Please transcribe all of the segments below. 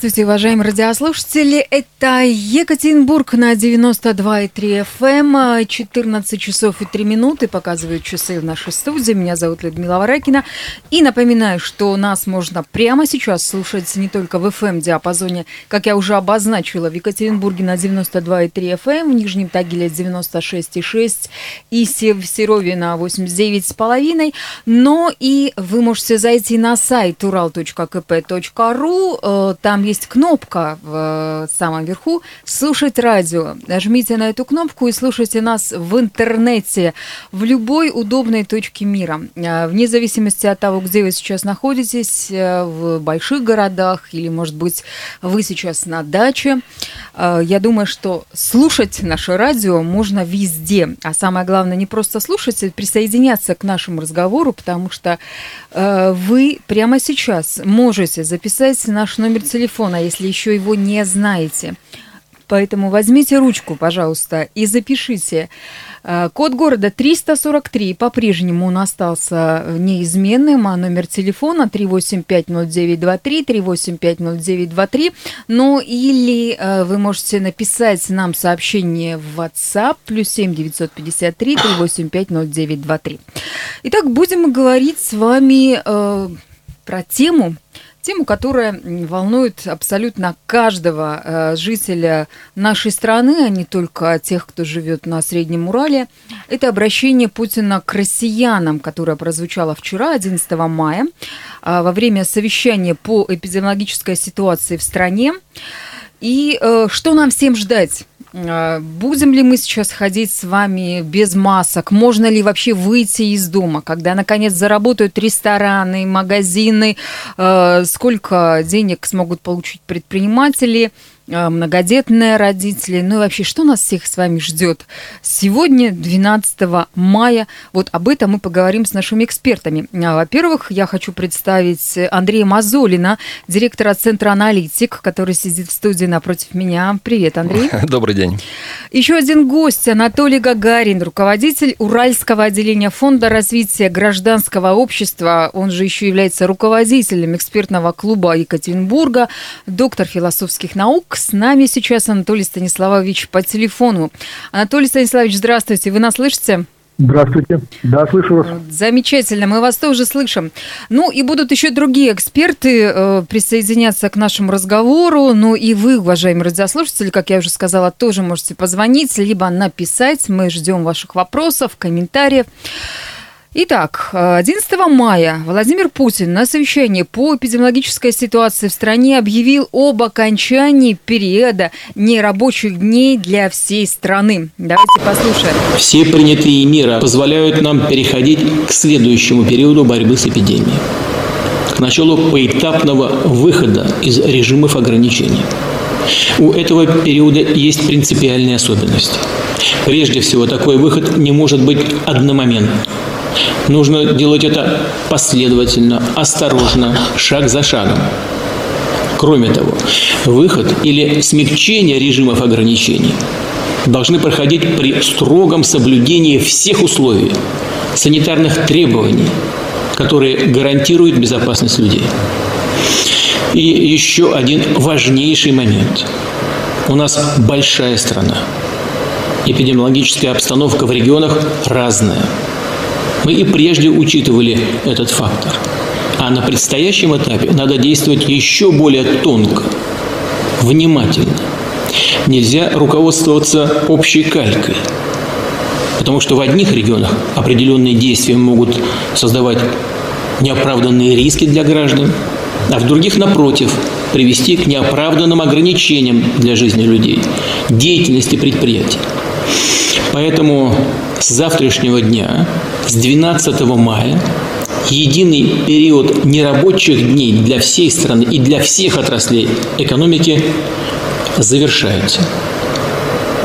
Здравствуйте, уважаемые радиослушатели. Это Екатеринбург на 92,3 FM. 14 часов и 3 минуты показывают часы в нашей студии. Меня зовут Людмила Варакина. И напоминаю, что нас можно прямо сейчас слушать не только в FM-диапазоне, как я уже обозначила, в Екатеринбурге на 92,3 FM, в Нижнем Тагиле 96,6 и в Серове на 89,5. Но и вы можете зайти на сайт ural.kp.ru там есть кнопка в самом верху «Слушать радио». Нажмите на эту кнопку и слушайте нас в интернете в любой удобной точке мира. А, вне зависимости от того, где вы сейчас находитесь, э, в больших городах или, может быть, вы сейчас на даче. Я думаю, что слушать наше радио можно везде. А самое главное, не просто слушать, а присоединяться к нашему разговору, потому что э, вы прямо сейчас можете записать наш номер телефона, если еще его не знаете. Поэтому возьмите ручку, пожалуйста, и запишите. Э, код города 343 по-прежнему он остался неизменным, а номер телефона 3850923, 3850923. Ну или э, вы можете написать нам сообщение в WhatsApp плюс 7 953 3850923. Итак, будем говорить с вами э, про тему, Тему, которая волнует абсолютно каждого э, жителя нашей страны, а не только тех, кто живет на Среднем Урале, это обращение Путина к россиянам, которое прозвучало вчера, 11 мая, э, во время совещания по эпидемиологической ситуации в стране. И э, что нам всем ждать? А, будем ли мы сейчас ходить с вами без масок? Можно ли вообще выйти из дома, когда наконец заработают рестораны, магазины? А, сколько денег смогут получить предприниматели? Э, многодетные родители, ну и вообще, что нас всех с вами ждет сегодня, 12 мая? Вот об этом мы поговорим с нашими экспертами. А, во-первых, я хочу представить Андрея Мазолина, директора Центра «Аналитик», который сидит в студии напротив меня. Привет, Андрей. Добрый день. Еще один гость, Анатолий Гагарин, руководитель Уральского отделения Фонда развития гражданского общества. Он же еще является руководителем экспертного клуба Екатеринбурга, доктор философских наук, с нами сейчас Анатолий Станиславович по телефону. Анатолий Станиславович, здравствуйте. Вы нас слышите? Здравствуйте. Да, слышу вас. Замечательно, мы вас тоже слышим. Ну и будут еще другие эксперты э, присоединяться к нашему разговору. Ну и вы, уважаемые радиослушатели, как я уже сказала, тоже можете позвонить, либо написать. Мы ждем ваших вопросов, комментариев. Итак, 11 мая Владимир Путин на совещании по эпидемиологической ситуации в стране объявил об окончании периода нерабочих дней для всей страны. Давайте послушаем. Все принятые меры позволяют нам переходить к следующему периоду борьбы с эпидемией. К началу поэтапного выхода из режимов ограничений. У этого периода есть принципиальные особенности. Прежде всего, такой выход не может быть одномоментным Нужно делать это последовательно, осторожно, шаг за шагом. Кроме того, выход или смягчение режимов ограничений должны проходить при строгом соблюдении всех условий, санитарных требований, которые гарантируют безопасность людей. И еще один важнейший момент. У нас большая страна. Эпидемиологическая обстановка в регионах разная – мы и прежде учитывали этот фактор. А на предстоящем этапе надо действовать еще более тонко, внимательно. Нельзя руководствоваться общей калькой. Потому что в одних регионах определенные действия могут создавать неоправданные риски для граждан, а в других, напротив, привести к неоправданным ограничениям для жизни людей, деятельности предприятий. Поэтому с завтрашнего дня, с 12 мая, единый период нерабочих дней для всей страны и для всех отраслей экономики завершается.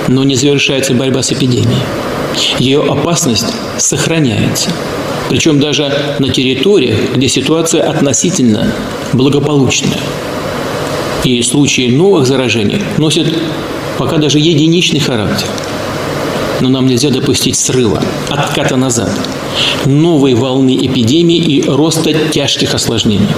Но не завершается борьба с эпидемией. Ее опасность сохраняется. Причем даже на территориях, где ситуация относительно благополучная. И случаи новых заражений носят пока даже единичный характер – но нам нельзя допустить срыва, отката назад, новой волны эпидемии и роста тяжких осложнений.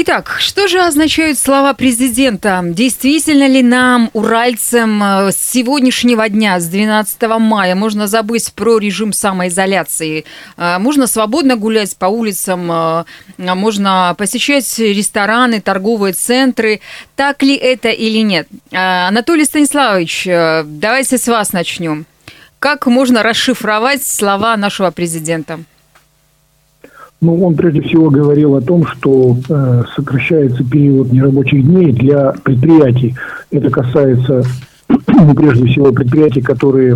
Итак, что же означают слова президента? Действительно ли нам, уральцам, э, с сегодняшнего дня, с 12 мая, можно забыть про режим самоизоляции? Э, можно свободно гулять по улицам, э, можно посещать рестораны, торговые центры. Так ли это или нет? Анатолий Станиславович, давайте с вас начнем. Как можно расшифровать слова нашего президента? Ну, он прежде всего говорил о том, что э, сокращается период нерабочих дней для предприятий. Это касается ну, прежде всего предприятий, которые,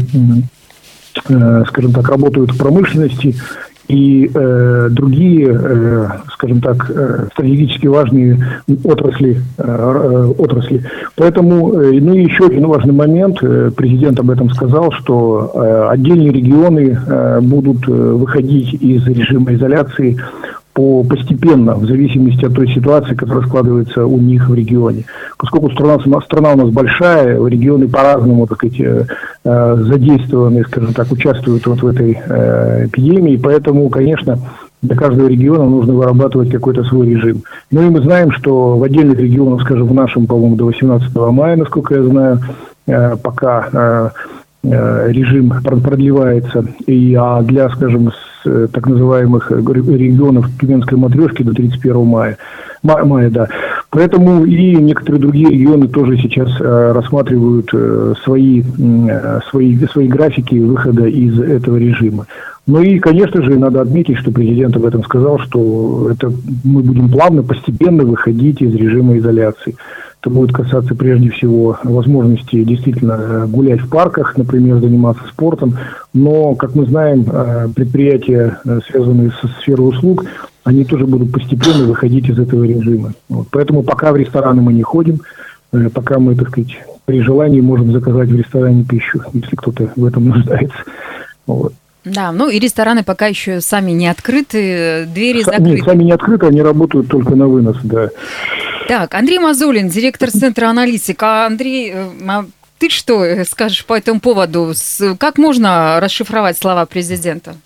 э, скажем так, работают в промышленности и э, другие, э, скажем так, э, стратегически важные отрасли, э, э, отрасли. Поэтому, э, ну и еще один важный момент, э, президент об этом сказал, что э, отдельные регионы э, будут э, выходить из режима изоляции по, постепенно, в зависимости от той ситуации, которая складывается у них в регионе. Поскольку страна, страна у нас большая, регионы по-разному, так сказать, э, задействованы, скажем так, участвуют вот в этой э, эпидемии, поэтому, конечно, для каждого региона нужно вырабатывать какой-то свой режим. Ну и мы знаем, что в отдельных регионах, скажем, в нашем, по-моему, до 18 мая, насколько я знаю, э, пока режим продлевается, и, а для, скажем, так называемых регионов Тюменской матрешки до 31 мая. Мая, мая, да. Поэтому и некоторые другие регионы тоже сейчас э, рассматривают э, свои, э, свои, свои графики выхода из этого режима. Ну и, конечно же, надо отметить, что президент об этом сказал, что это мы будем плавно, постепенно выходить из режима изоляции. Это будет касаться прежде всего возможности действительно э, гулять в парках, например, заниматься спортом. Но, как мы знаем, э, предприятия, э, связанные со сферой услуг, они тоже будут постепенно выходить из этого режима. Вот. Поэтому пока в рестораны мы не ходим, пока мы, так сказать, при желании можем заказать в ресторане пищу, если кто-то в этом нуждается. Вот. Да, ну и рестораны пока еще сами не открыты, двери закрыты. Нет, сами не открыты, они работают только на вынос, да. Так, Андрей Мазулин, директор Центра аналитика. Андрей, э, а ты что скажешь по этому поводу? Как можно расшифровать слова президента?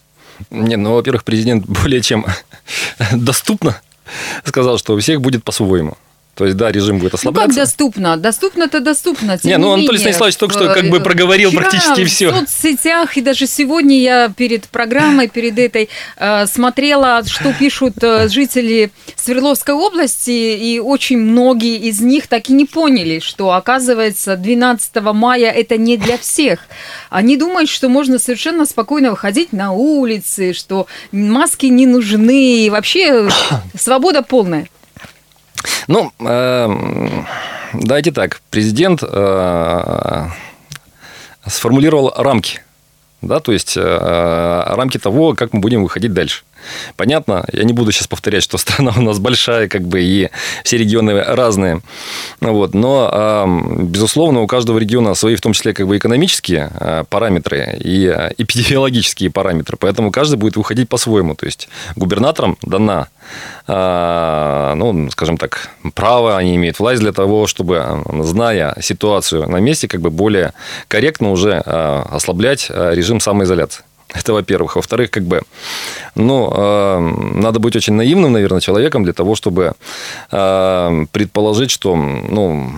Не, ну, во-первых, президент более чем доступно сказал, что у всех будет по-своему. То есть, да, режим будет ослабляться. Ну, как доступно? Доступно-то доступно. Тем не, ну, Анатолий Станиславович только что как бы проговорил практически все. в соцсетях, и даже сегодня я перед программой, перед этой, э, смотрела, что пишут э, жители Свердловской области, и очень многие из них так и не поняли, что, оказывается, 12 мая это не для всех. Они думают, что можно совершенно спокойно выходить на улицы, что маски не нужны, и вообще свобода полная. Ну, э, давайте так. Президент э, сформулировал рамки. Да, то есть э, рамки того, как мы будем выходить дальше. Понятно, я не буду сейчас повторять, что страна у нас большая, как бы, и все регионы разные. Вот, но, безусловно, у каждого региона свои, в том числе, как бы, экономические а, параметры и а, эпидемиологические параметры. Поэтому каждый будет выходить по-своему. То есть, губернаторам дана а, ну, скажем так, право, они имеют власть для того, чтобы, зная ситуацию на месте, как бы более корректно уже ослаблять режим самоизоляции. Это во-первых. Во-вторых, как бы, ну, э, надо быть очень наивным, наверное, человеком для того, чтобы э, предположить, что, ну,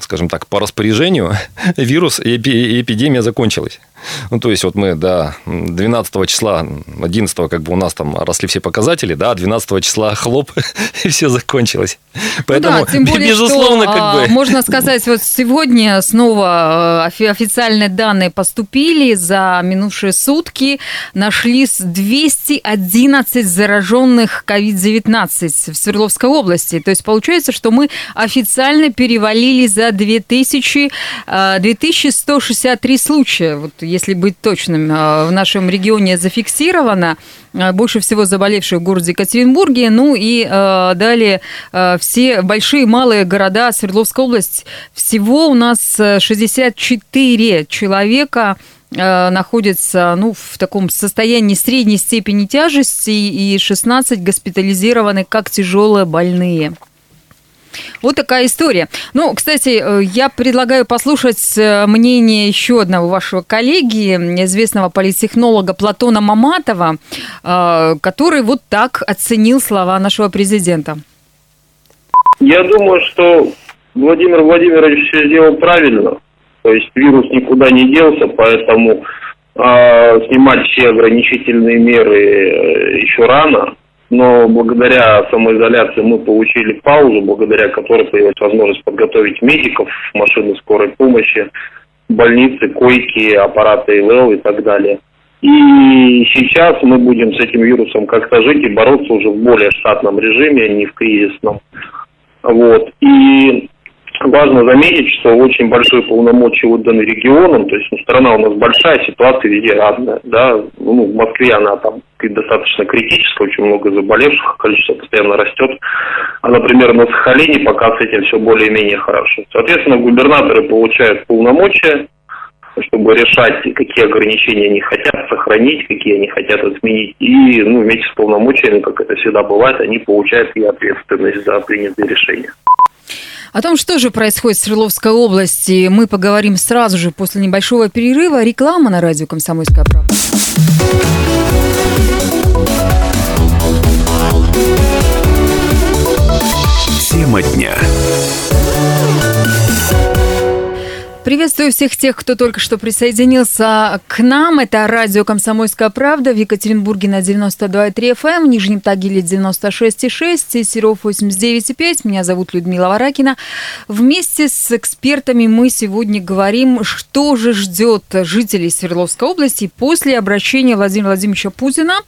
скажем так, по распоряжению вирус и эпидемия закончилась. Ну, то есть, вот мы до 12 числа, 11 как бы у нас там росли все показатели, да, 12 числа хлоп, и все закончилось. Поэтому, ну да, тем более, безусловно, что, как бы... А, можно сказать, вот сегодня снова э, официальные данные поступили за минувшие сутки. Нашлись 211 зараженных COVID-19 в Свердловской области. То есть, получается, что мы официально перевалили за 2000, 2163 э, случая. Вот если быть точным, э, в нашем регионе зафиксировано э, больше всего заболевших в городе Екатеринбурге, ну и э, далее все большие и малые города Свердловской области. Всего у нас 64 человека находятся ну, в таком состоянии средней степени тяжести и 16 госпитализированы как тяжелые больные. Вот такая история. Ну, кстати, э, я предлагаю послушать э, мнение еще одного вашего коллеги, известного политтехнолога Платона Маматова, э, который вот так оценил слова нашего президента. Я думаю, что Владимир Владимирович все сделал правильно. То есть вирус никуда не делся, поэтому э, снимать все ограничительные меры еще рано. Но благодаря самоизоляции мы получили паузу, благодаря которой появилась возможность подготовить медиков, машины скорой помощи, больницы, койки, аппараты ИЛЛ и так далее. И сейчас мы будем с этим вирусом как-то жить и бороться уже в более штатном режиме, а не в кризисном. Вот. И важно заметить, что очень большие полномочия отданы регионам, то есть ну, страна у нас большая, ситуация везде разная, да, ну, в Москве она там достаточно критическая, очень много заболевших, количество постоянно растет, а, например, на Сахалине пока с этим все более-менее хорошо. Соответственно, губернаторы получают полномочия, чтобы решать, какие ограничения они хотят сохранить, какие они хотят отменить. И ну, вместе с полномочиями, как это всегда бывает, они получают и ответственность за принятые решения. О том, что же происходит в Свердловской области, мы поговорим сразу же после небольшого перерыва. Реклама на радио «Комсомольская правда». Тема дня. Приветствую всех тех, кто только что присоединился к нам. Это радио «Комсомольская правда» в Екатеринбурге на 92,3 FM, эм, в Нижнем Тагиле 96,6 и Серов 89,5. Меня зовут Людмила Варакина. Вместе с экспертами мы сегодня говорим, что же ждет жителей Свердловской области после обращения Владимира Владимировича Путина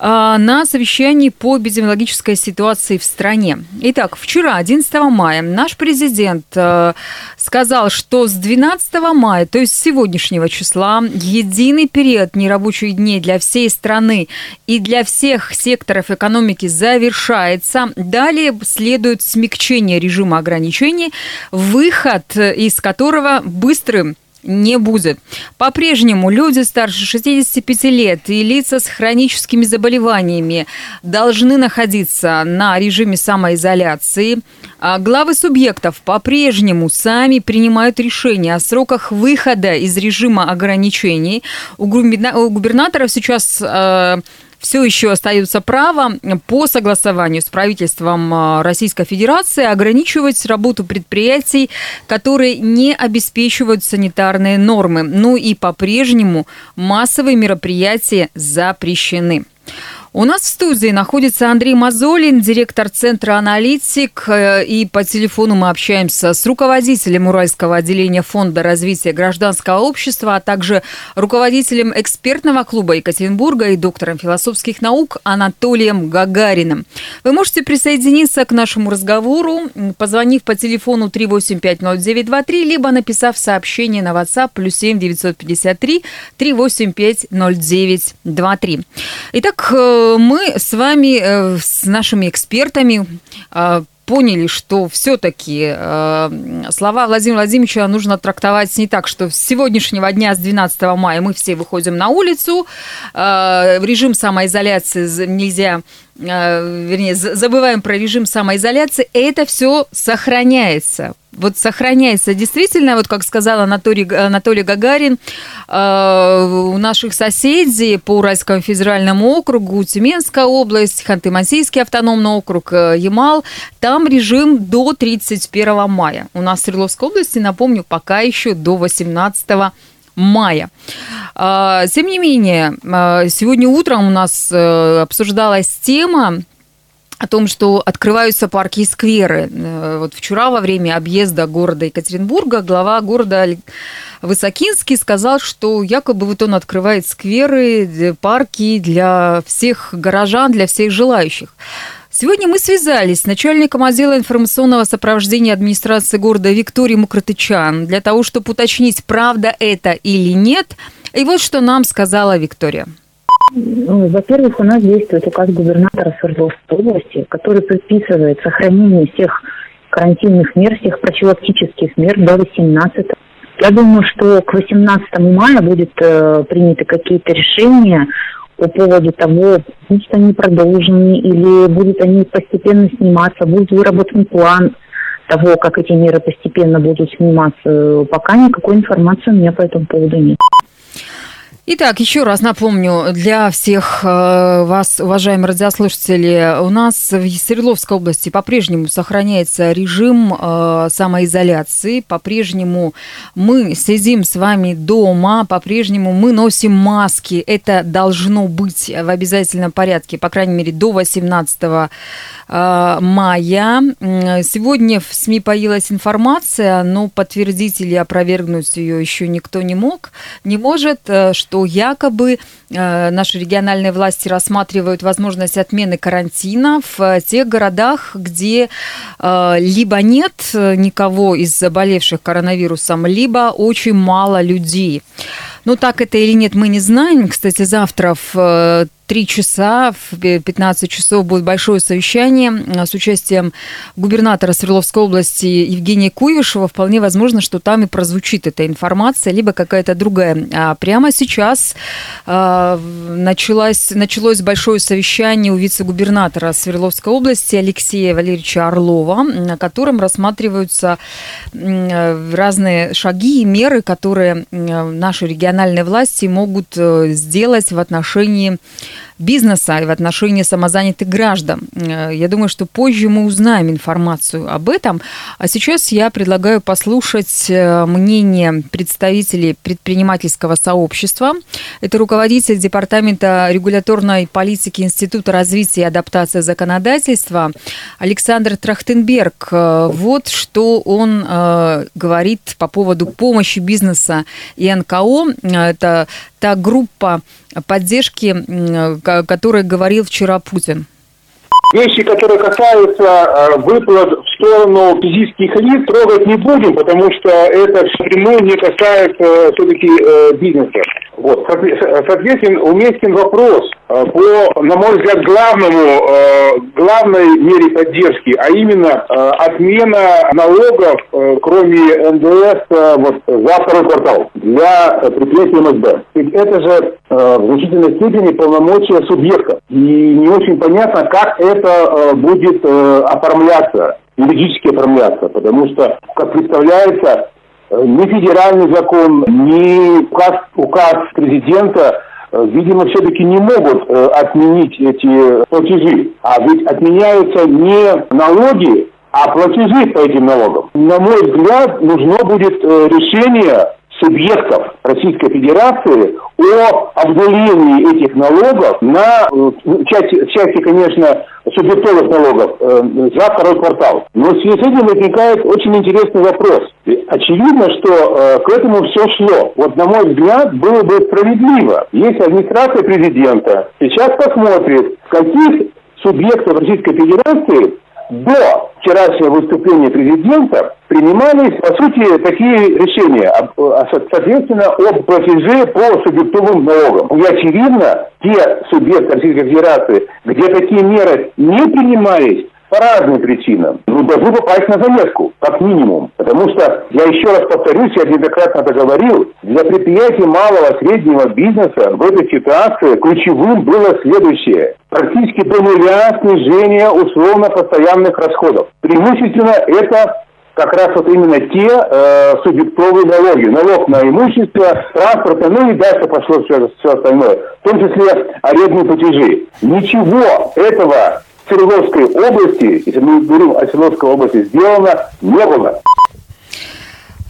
на совещании по эпидемиологической ситуации в стране. Итак, вчера, 11 мая, наш президент э, сказал, что с 12 мая, то есть с сегодняшнего числа, единый период нерабочих дней для всей страны и для всех секторов экономики завершается. Далее следует смягчение режима ограничений, выход из которого быстрым не будет. По-прежнему люди старше 65 лет и лица с хроническими заболеваниями должны находиться на режиме самоизоляции. А главы субъектов по-прежнему сами принимают решения о сроках выхода из режима ограничений. У губернаторов сейчас э, все еще остается право по согласованию с правительством а, Российской Федерации ограничивать работу предприятий, которые не обеспечивают санитарные нормы. Ну и по-прежнему массовые мероприятия запрещены. У нас в студии находится Андрей Мазолин, директор Центра «Аналитик», э, и по телефону мы общаемся с руководителем Уральского отделения Фонда развития гражданского общества, а также руководителем экспертного клуба Екатеринбурга и доктором философских наук Анатолием Гагариным. Вы можете присоединиться к нашему разговору, позвонив по телефону 3850923, либо написав сообщение на WhatsApp плюс 7 953 385 0923. Итак, э, мы с вами, э, с нашими экспертами э, поняли, что все-таки э, слова Владимира Владимировича нужно трактовать не так, что с сегодняшнего дня, с 12 мая, мы все выходим на улицу, э, режим самоизоляции нельзя вернее, забываем про режим самоизоляции, это все сохраняется вот сохраняется действительно, вот как сказал Анатолий, Анатолий Гагарин, э, у наших соседей по Уральскому федеральному округу, Тюменская область, Ханты-Мансийский автономный округ, э, Ямал, там режим до 31 мая. У нас в Свердловской области, напомню, пока еще до 18 мая. Э, тем не менее, э, сегодня утром у нас обсуждалась тема о том, что открываются парки и скверы. Э, вот вчера во время объезда города Екатеринбурга глава города Высокинский сказал, что якобы вот он открывает скверы, э, парки для всех горожан, для всех желающих. Сегодня мы связались с начальником отдела информационного сопровождения администрации города Викторией Мукротычан для того, чтобы уточнить, правда это или нет. И вот что нам сказала Виктория. Ну, во-первых, у нас действует указ губернатора Свердловской области, который предписывает сохранение всех карантинных мер, всех профилактических мер до 18 Я думаю, что к 18 мая будет э, приняты какие-то решения по поводу того, будут они продолжены или будут они постепенно сниматься, будет выработан план того, как эти меры постепенно будут сниматься. Пока никакой информации у меня по этому поводу нет. Итак, еще раз напомню для всех э, вас, уважаемые радиослушатели, у нас в Свердловской области по-прежнему сохраняется режим э, самоизоляции, по-прежнему мы сидим с вами дома, по-прежнему мы носим маски, это должно быть в обязательном порядке, по крайней мере, до 18 э, мая. Сегодня в СМИ появилась информация, но подтвердить или опровергнуть ее еще никто не мог, не может, что что якобы э, наши региональные власти рассматривают возможность отмены карантина в э, тех городах, где э, либо нет никого из заболевших коронавирусом, либо очень мало людей. Ну, так это или нет, мы не знаем. Кстати, завтра в 3 часа, в 15 часов будет большое совещание а, с участием губернатора Свердловской области Евгения Куйвышева. Вполне возможно, что там и прозвучит эта информация, либо какая-то другая. А прямо сейчас а, началось, началось большое совещание у вице-губернатора Свердловской области Алексея Валерьевича Орлова, на котором рассматриваются разные шаги и меры, которые наши региональные власти могут э, сделать в отношении бизнеса и в отношении самозанятых граждан. Э, я думаю, что позже мы узнаем информацию об этом. А сейчас я предлагаю послушать э, мнение представителей предпринимательского сообщества. Это руководитель Департамента регуляторной политики Института развития и адаптации законодательства Александр Трахтенберг. Э, вот что он говорит по поводу помощи бизнеса и НКО. Это та группа поддержки, о которой говорил вчера Путин? Вещи, которые касаются э, выплат в сторону физических лиц, трогать не будем, потому что это прямую не касается э, все-таки э, бизнеса. Вот. Соответственно, уместен вопрос э, по, на мой взгляд, главному, э, главной мере поддержки, а именно э, отмена налогов, кроме НДС, вот, за второй квартал для предприятий МСБ. Ведь это же в значительной степени полномочия субъекта. И не очень понятно, как это будет оформляться, юридически оформляться, потому что, как представляется, ни федеральный закон, ни указ, указ президента э, видимо, все-таки не могут э, отменить эти платежи. А ведь отменяются не налоги, а платежи по этим налогам. На мой взгляд, нужно будет э, решение субъектов Российской Федерации о обнулении этих налогов на в части, части конечно, субъектовых налогов э, за второй квартал. Но в связи с этим возникает очень интересный вопрос. Очевидно, что э, к этому все шло. Вот, на мой взгляд, было бы справедливо, если администрация президента сейчас посмотрит, в каких субъектов Российской Федерации до вчерашнего выступления президента принимались, по сути, такие решения, соответственно, об платеже по субъектовым налогам. И очевидно, те субъекты Российской Федерации, где такие меры не принимались, по разным причинам, ну, должны попасть на заметку, как минимум. Потому что, я еще раз повторюсь, я неоднократно это говорил, для предприятий малого среднего бизнеса в этой ситуации ключевым было следующее. Практически до нуля снижение условно-постоянных расходов. Преимущественно это как раз вот именно те э, субъектовые налоги. Налог на имущество, транспорт, ну и дальше пошло все, все остальное. В том числе арендные платежи. Ничего этого Свердловской области, если мы говорим о Свердловской области, сделано не было.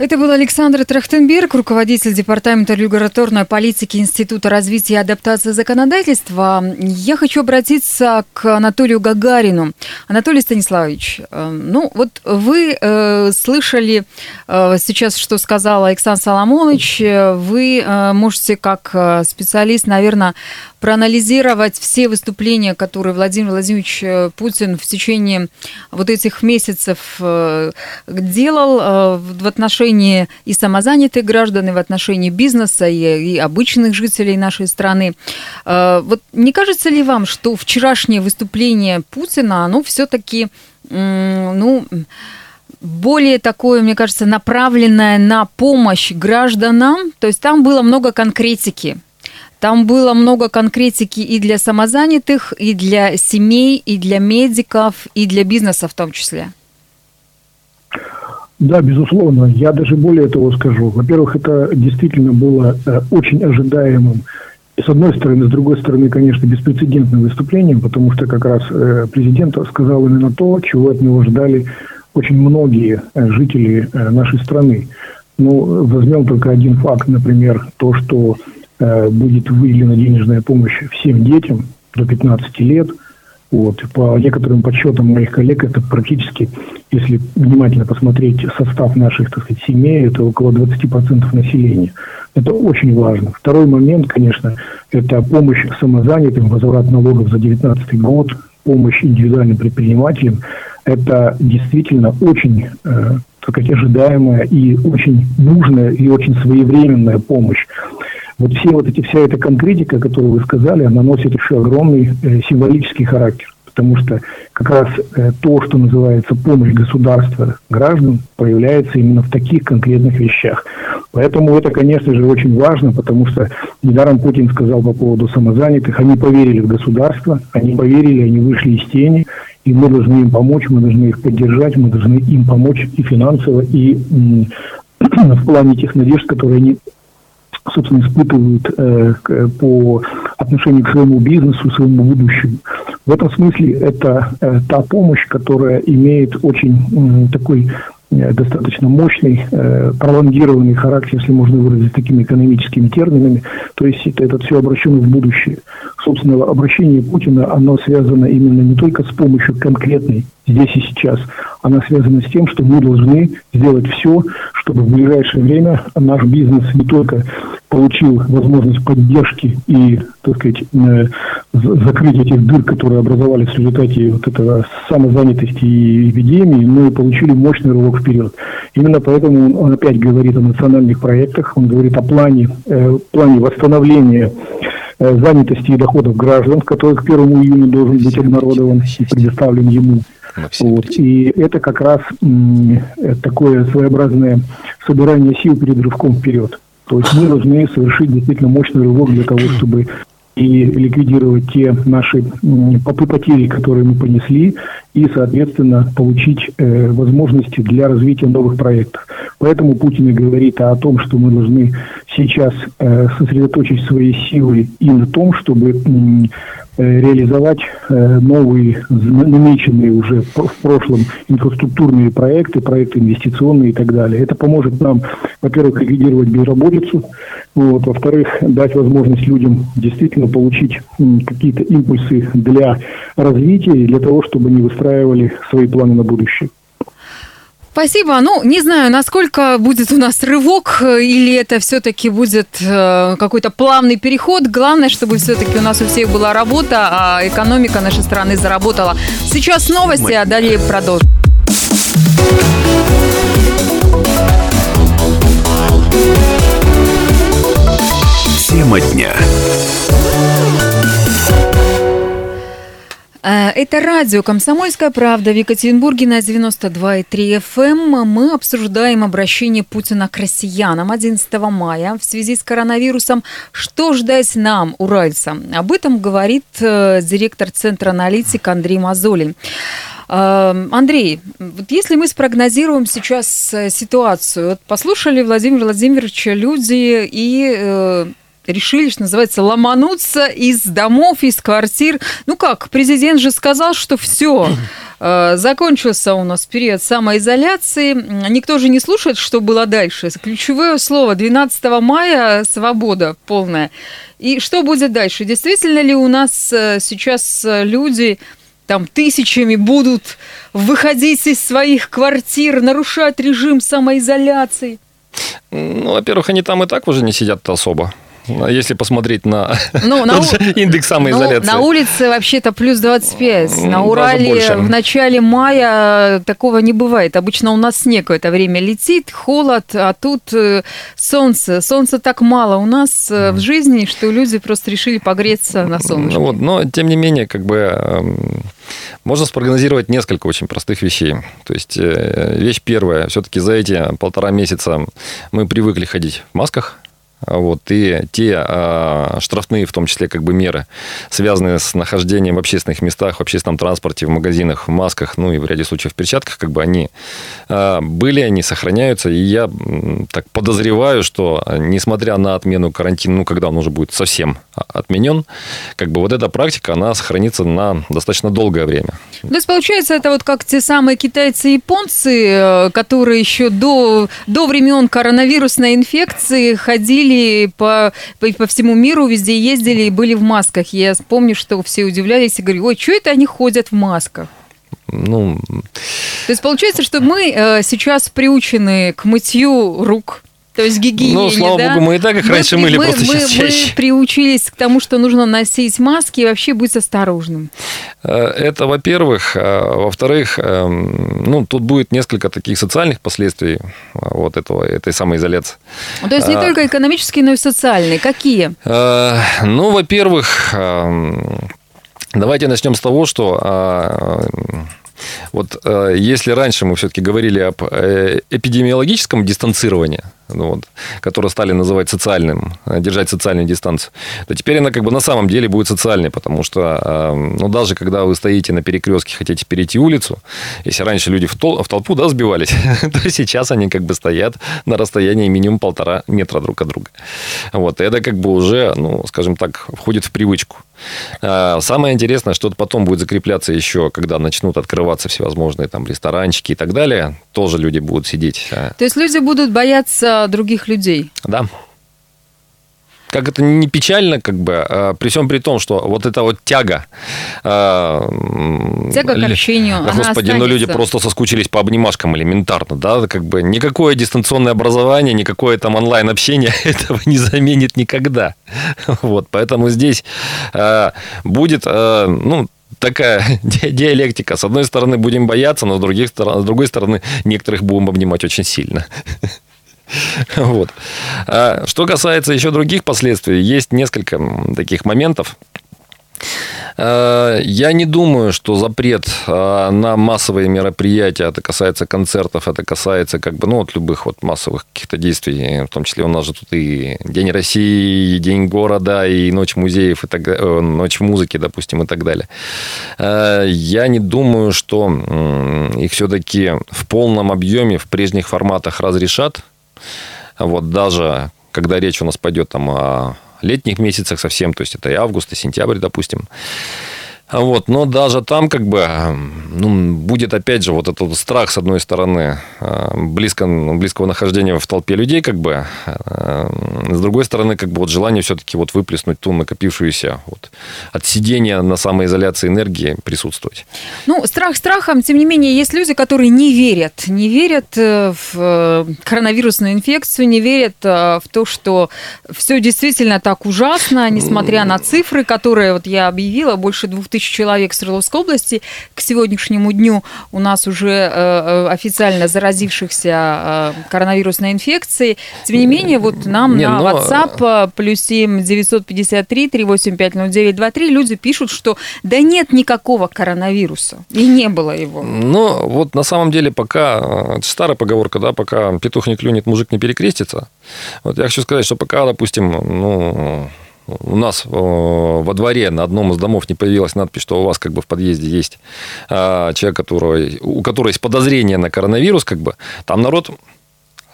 Это был Александр Трахтенберг, руководитель Департамента регуляторной политики Института развития и адаптации законодательства. Я хочу обратиться к Анатолию Гагарину. Анатолий Станиславович, э, ну вот вы э, слышали э, сейчас, что сказал Александр Соломонович. Вы э, можете как э, специалист, наверное, проанализировать все выступления, которые Владимир Владимирович э, Путин в течение вот этих месяцев делал в отношении и самозанятых граждан, и в отношении бизнеса, и, и обычных жителей нашей страны. Вот не кажется ли вам, что вчерашнее выступление Путина, оно все-таки, ну, более такое, мне кажется, направленное на помощь гражданам, то есть там было много конкретики, там было много конкретики и для самозанятых, и для семей, и для медиков, и для бизнеса в том числе. Да, безусловно. Я даже более того скажу. Во-первых, это действительно было э, очень ожидаемым с одной стороны, с другой стороны, конечно, беспрецедентным выступлением, потому что как раз э, президент сказал именно то, чего от него ждали очень многие э, жители нашей страны. Ну, возьмем только один факт, например, то, что будет выделена денежная помощь всем детям до 15 лет – вот. По некоторым подсчетам моих коллег, это практически, если внимательно посмотреть состав наших так сказать, семей, это около 20% населения. Это очень важно. Второй момент, конечно, это помощь самозанятым, возврат налогов за 2019 год, помощь индивидуальным предпринимателям. Это действительно очень э, так сказать, ожидаемая и очень нужная и очень своевременная помощь. Вот все вот эти, вся эта конкретика, которую вы сказали, она носит еще огромный э, символический характер. Потому что как раз э, то, что называется помощь государства граждан, проявляется именно в таких конкретных вещах. Поэтому это, конечно же, очень важно, потому что недаром Путин сказал по поводу самозанятых, они поверили в государство, они поверили, они вышли из тени, и мы должны им помочь, мы должны их поддержать, мы должны им помочь и финансово, и в плане тех надежд, которые они собственно, испытывают э, по отношению к своему бизнесу, своему будущему. В этом смысле это э, та помощь, которая имеет очень э, такой Э, достаточно мощный, э, пролонгированный характер, если можно выразить такими экономическими терминами. То есть это, это все обращено в будущее. Собственно, обращение Путина, оно связано именно не только с помощью конкретной здесь и сейчас, она связана с тем, что мы должны сделать все, чтобы в ближайшее время наш бизнес не только получил возможность поддержки и, так сказать, э, закрыть этих дыр, которые образовались в результате вот этого самозанятости и эпидемии, но и получили мощный рывок вперед. Именно поэтому он опять говорит о национальных проектах, он говорит о плане, э, плане восстановления занятости и доходов граждан, который к 1 июня должен быть обнародован и предоставлен ему. Вот. И это как раз м, такое своеобразное собирание сил перед рывком вперед. То есть мы должны совершить действительно мощный рывок для того, чтобы и ликвидировать те наши потери, которые мы понесли, и, соответственно, получить э, возможности для развития новых проектов. Поэтому Путин и говорит о том, что мы должны сейчас э, сосредоточить свои силы и на том, чтобы реализовать э, новые, намеченные уже в прошлом инфраструктурные проекты, проекты инвестиционные и так далее. Это поможет нам, во-первых, ликвидировать безработицу, вот, во-вторых, дать возможность людям действительно получить какие-то импульсы для развития и для того, чтобы они выстраивали свои планы на будущее. Спасибо. Ну, не знаю, насколько будет у нас рывок, э, или это все-таки будет э, какой-то плавный переход. Главное, чтобы все-таки у нас у всех была работа, а экономика нашей страны заработала. Сейчас новости, а далее продолжим. Тема дня. Это радио «Комсомольская правда» в Екатеринбурге на 92,3 FM. Эм. Мы обсуждаем обращение Путина к россиянам 11 мая в связи с коронавирусом. Что ждать нам, уральцам? Об этом говорит э, директор Центра аналитик Андрей Мазолин. Э, Андрей, вот если мы спрогнозируем сейчас ситуацию, вот послушали Владимира Владимировича люди и решили, что называется, ломануться из домов, из квартир. Ну как, президент же сказал, что все, э, закончился у нас период самоизоляции. Никто же не слушает, что было дальше. Ключевое слово 12 мая свобода полная. И что будет дальше? Действительно ли у нас э, сейчас люди там тысячами будут выходить из своих квартир, нарушать режим самоизоляции? Ну, во-первых, они там и так уже не сидят особо. Если посмотреть на, ну, на индекс самоизоляции. Ну, на улице вообще-то плюс 25. На Урале в начале мая такого не бывает. Обычно у нас снег в это время летит, холод, а тут э, солнце. Солнца так мало у нас mm. в жизни, что люди просто решили погреться на солнце. Ну, вот, но, тем не менее, как бы эм, можно спрогнозировать несколько очень простых вещей. То есть э, вещь первая. Все-таки за эти полтора месяца мы привыкли ходить в масках Вот, и те а, штрафные, в том числе, как бы меры, связанные с нахождением в общественных местах, в общественном транспорте, в магазинах, в масках, ну и в ряде случаев в перчатках, как бы они а, были, они сохраняются. И я так подозреваю, что несмотря на отмену карантина, ну, когда он уже будет совсем отменен, как бы вот эта практика, она сохранится на достаточно долгое время. То есть, получается, это вот как те самые китайцы и японцы, э, которые еще до, до времен коронавирусной инфекции ходили по, по, по всему миру, везде ездили и были в масках. Я помню, что все удивлялись и говорили, ой, что это они ходят в масках? Ну, То есть, получается, что мы э, сейчас приучены к мытью рук, то есть гигиене, Ну, слава да? богу, мы и так их раньше при- мыли, мы, просто мы- сейчас мы чаще. приучились к тому, что нужно носить маски и вообще быть осторожным. Э, Это, во-первых. А, Во-вторых, эм, ну, тут будет несколько таких социальных последствий а, вот этого, этой самоизоляции. То есть не А. только экономические, но и социальные. Какие? Э, Ну, во-первых, эм, давайте начнем с того, что вот э, если раньше мы все-таки говорили об э, эпидемиологическом дистанцировании, вот, которое стали называть социальным, э, держать социальную дистанцию, то теперь она как бы на самом деле будет социальной, потому что, э, ну, даже когда вы стоите на перекрестке, хотите перейти улицу, если раньше люди в, тол- в толпу, да, сбивались, то сейчас они как бы стоят на расстоянии минимум полтора метра друг от друга. Вот, это как бы уже, ну, скажем так, входит в привычку. А, Самое интересное, что потом будет закрепляться еще, когда начнут открываться всевозможные там ресторанчики и так далее, тоже люди будут сидеть. а, То есть люди будут бояться других людей. Да. Как это не печально, как бы, а, при всем при том, что вот эта вот тяга... а, Тяга к общению, она Господи, ну люди останется. просто соскучились по обнимашкам элементарно, да, как бы никакое дистанционное образование, никакое там онлайн-общение этого не заменит никогда. Вот, поэтому здесь а, будет, ну, такая ди- диалектика. С одной стороны будем бояться, но с, других, с другой стороны некоторых будем обнимать очень сильно. Вот. А Что касается еще других последствий, есть несколько таких моментов. Э, Я не думаю, что запрет э, на массовые мероприятия, это касается концертов, это касается как бы, ну, вот любых вот массовых каких-то действий, в том числе у нас же тут и День России, и День города, и Ночь музеев, и так, э, Ночь музыки, допустим, и так далее. Я не думаю, что их все-таки в полном объеме, в прежних форматах разрешат. Вот даже когда речь у нас пойдет там о летних месяцах совсем, то есть это и август, и сентябрь, допустим. А Вот, но даже там как бы ну, будет опять же вот этот страх с одной стороны э, близко, близкого нахождения в толпе людей как бы, э, с другой стороны как бы вот желание все-таки вот выплеснуть ту накопившуюся вот от сидения на самоизоляции энергии присутствовать. Ну, страх страхом, тем не менее, есть люди, которые не верят. Не верят э, в э, коронавирусную инфекцию, не верят э, в то, что все действительно так ужасно, несмотря на цифры, которые вот я объявила, больше двух тысяч человек в Свердловской области. К сегодняшнему дню у нас уже э, э, официально заразившихся э, коронавирусной инфекцией. Тем не менее, вот нам Не, на но- WhatsApp э, плюс 7 953 385 0923 люди пишут, что да нет никакого коронавируса. И не было его. Ну, вот на самом деле пока, это старая поговорка, да, пока петух не клюнет, мужик не перекрестится. Вот я хочу сказать, что пока, допустим, ну, у нас э, во дворе на одном из домов не появилась надпись, что у вас как бы в подъезде есть а, человек, который, у которого есть подозрение на коронавирус, как бы, там народ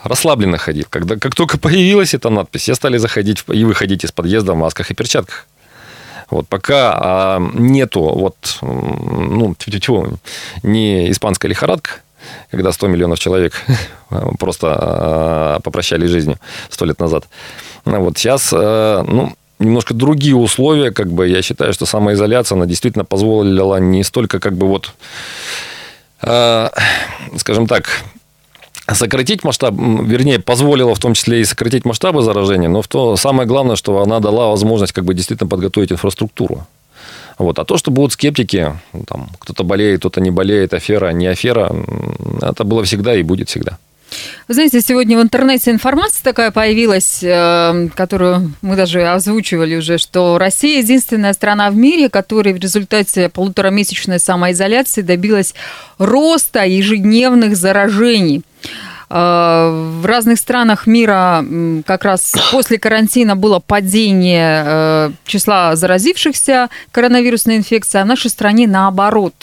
расслабленно ходил. Когда, как только появилась эта надпись, все стали заходить и выходить из подъезда в масках и перчатках. Вот пока а, нету вот, ну, тьфу-тьфу-тьфу, не испанская лихорадка, когда 100 миллионов человек просто а, попрощались с жизнью 100 лет назад. Вот сейчас, а, ну, немножко другие условия, как бы, я считаю, что самоизоляция, она действительно позволила не столько, как бы, вот, а, скажем так, сократить масштаб, вернее, позволила в том числе и сократить масштабы заражения, но в то самое главное, что она дала возможность как бы действительно подготовить инфраструктуру. Вот. А то, что будут скептики, там, кто-то болеет, кто-то не болеет, афера, не афера, это было всегда и будет всегда. Вы знаете, сегодня в интернете информация такая появилась, э, которую мы даже озвучивали уже, что Россия единственная страна в мире, которая в результате полуторамесячной самоизоляции добилась роста ежедневных заражений. В разных странах мира как раз после карантина было падение э, числа заразившихся коронавирусной инфекцией, а в нашей стране наоборот.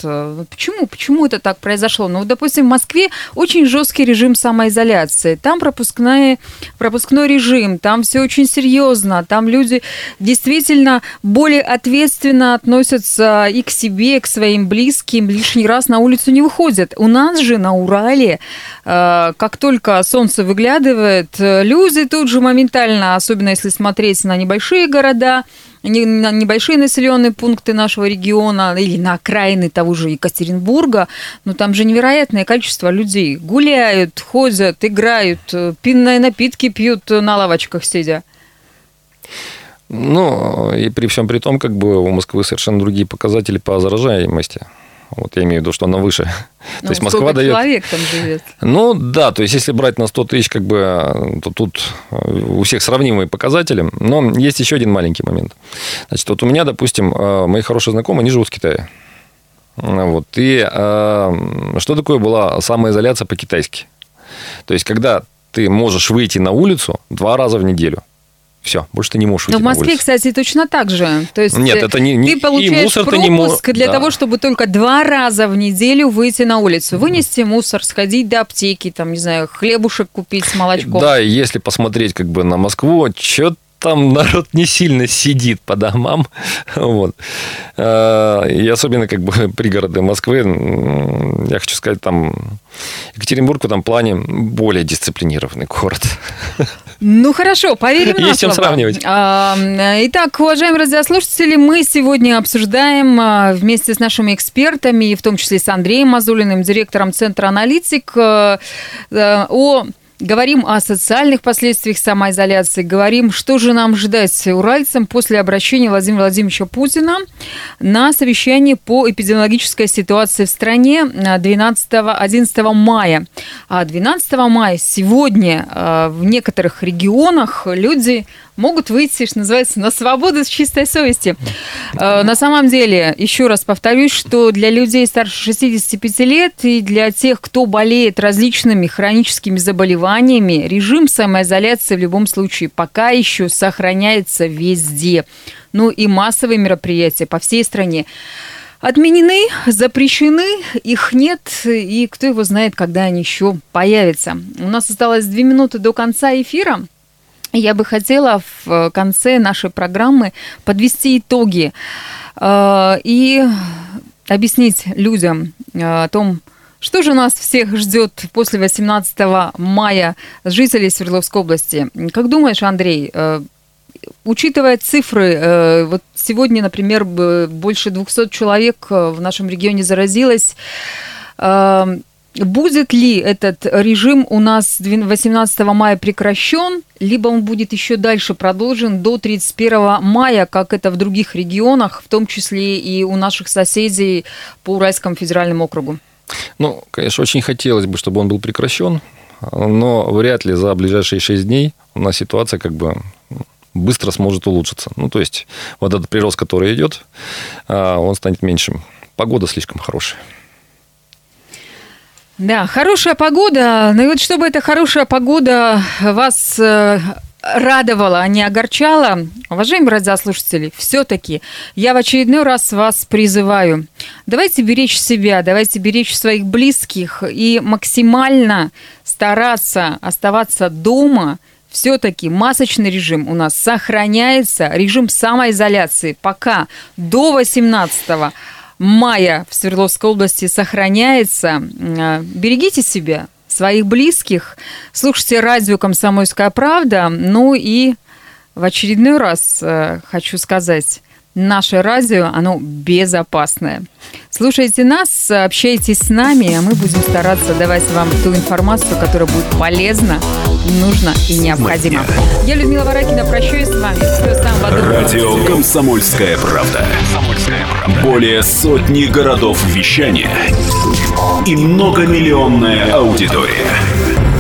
Почему? Почему это так произошло? Ну, допустим, в Москве очень жесткий режим самоизоляции. Там пропускной, пропускной режим, там все очень серьезно, там люди действительно более ответственно относятся и к себе, и к своим близким, лишний раз на улицу не выходят. У нас же на Урале, э, как только солнце выглядывает, люди тут же моментально, особенно если смотреть на небольшие города, на небольшие населенные пункты нашего региона или на окраины того же Екатеринбурга, но там же невероятное количество людей гуляют, ходят, играют, э, пинные напитки пьют на лавочках сидя. Ну, и при всем при том, как бы у Москвы совершенно другие показатели по заражаемости. Вот я имею в виду, что она выше. Ну, то есть Москва дает... человек там живет? Ну, да, то есть если брать на 100 тысяч, как бы, то тут у всех сравнимые показатели. Но есть еще один маленький момент. Значит, вот у меня, допустим, э, мои хорошие знакомые, они живут в Китае. Вот. И э, что такое была самоизоляция по-китайски? То есть, когда ты можешь выйти на улицу два раза в неделю – все, больше ты не можешь Но в Москве, кстати, точно так же. То есть Нет, это не, не ты получаешь пропуск не мож... для да. того, чтобы только два раза в неделю выйти на улицу, вынести мусор, сходить до аптеки, там, не знаю, хлебушек купить с молочком. Да, если посмотреть как бы на Москву, что там народ не сильно сидит по домам. Вот. А, и особенно как бы пригороды Москвы, я хочу сказать, там Екатеринбург в этом плане более дисциплинированный город. Ну хорошо, поверим на Есть чем сравнивать. А, итак, уважаемые радиослушатели, мы сегодня обсуждаем а, вместе с нашими экспертами, в том числе с Андреем Мазулиным, директором Центра аналитик, э, о Говорим о социальных последствиях самоизоляции, говорим, что же нам ждать уральцам после обращения Владимира Владимировича Путина на совещание по эпидемиологической ситуации в стране 12-11 мая. А 12 мая сегодня э, в некоторых регионах люди могут выйти, что называется, на свободу с чистой совести. Э, на самом деле, еще раз повторюсь, что для людей старше 65 лет и для тех, кто болеет различными хроническими заболеваниями, режим самоизоляции в любом случае пока еще сохраняется везде. Ну и массовые мероприятия по всей стране отменены, запрещены, их нет, и кто его знает, когда они еще появятся. У нас осталось две минуты до конца эфира. Я бы хотела в конце нашей программы подвести итоги э, и объяснить людям э, о том, что же нас всех ждет после 18 мая жителей Свердловской области. Как думаешь, Андрей, э, учитывая цифры, вот сегодня, например, больше 200 человек в нашем регионе заразилось, Будет ли этот режим у нас 18 мая прекращен, либо он будет еще дальше продолжен до 31 мая, как это в других регионах, в том числе и у наших соседей по Уральскому федеральному округу? Ну, конечно, очень хотелось бы, чтобы он был прекращен, но вряд ли за ближайшие 6 дней у нас ситуация как бы быстро сможет улучшиться. Ну, то есть, вот этот прирост, который идет, а, он станет меньшим. Погода слишком хорошая. Да, хорошая погода. Ну и вот чтобы эта хорошая погода вас э, радовала, а не огорчала, уважаемые радиослушатели, все-таки я в очередной раз вас призываю. Давайте беречь себя, давайте беречь своих близких и максимально стараться оставаться дома. Все-таки масочный режим у нас сохраняется, режим самоизоляции пока до 18 мая в Свердловской области сохраняется. А, берегите себя, своих близких, слушайте радио «Комсомольская правда». Ну и в очередной раз э, хочу сказать, наше радио, оно безопасное. Слушайте нас, общайтесь с нами, а мы будем стараться давать вам ту информацию, которая будет полезна, нужна и необходима. Я Людмила Варакина, прощаюсь с вами. Всего самого доброго. Радио «Комсомольская правда». Более сотни городов вещания и многомиллионная аудитория.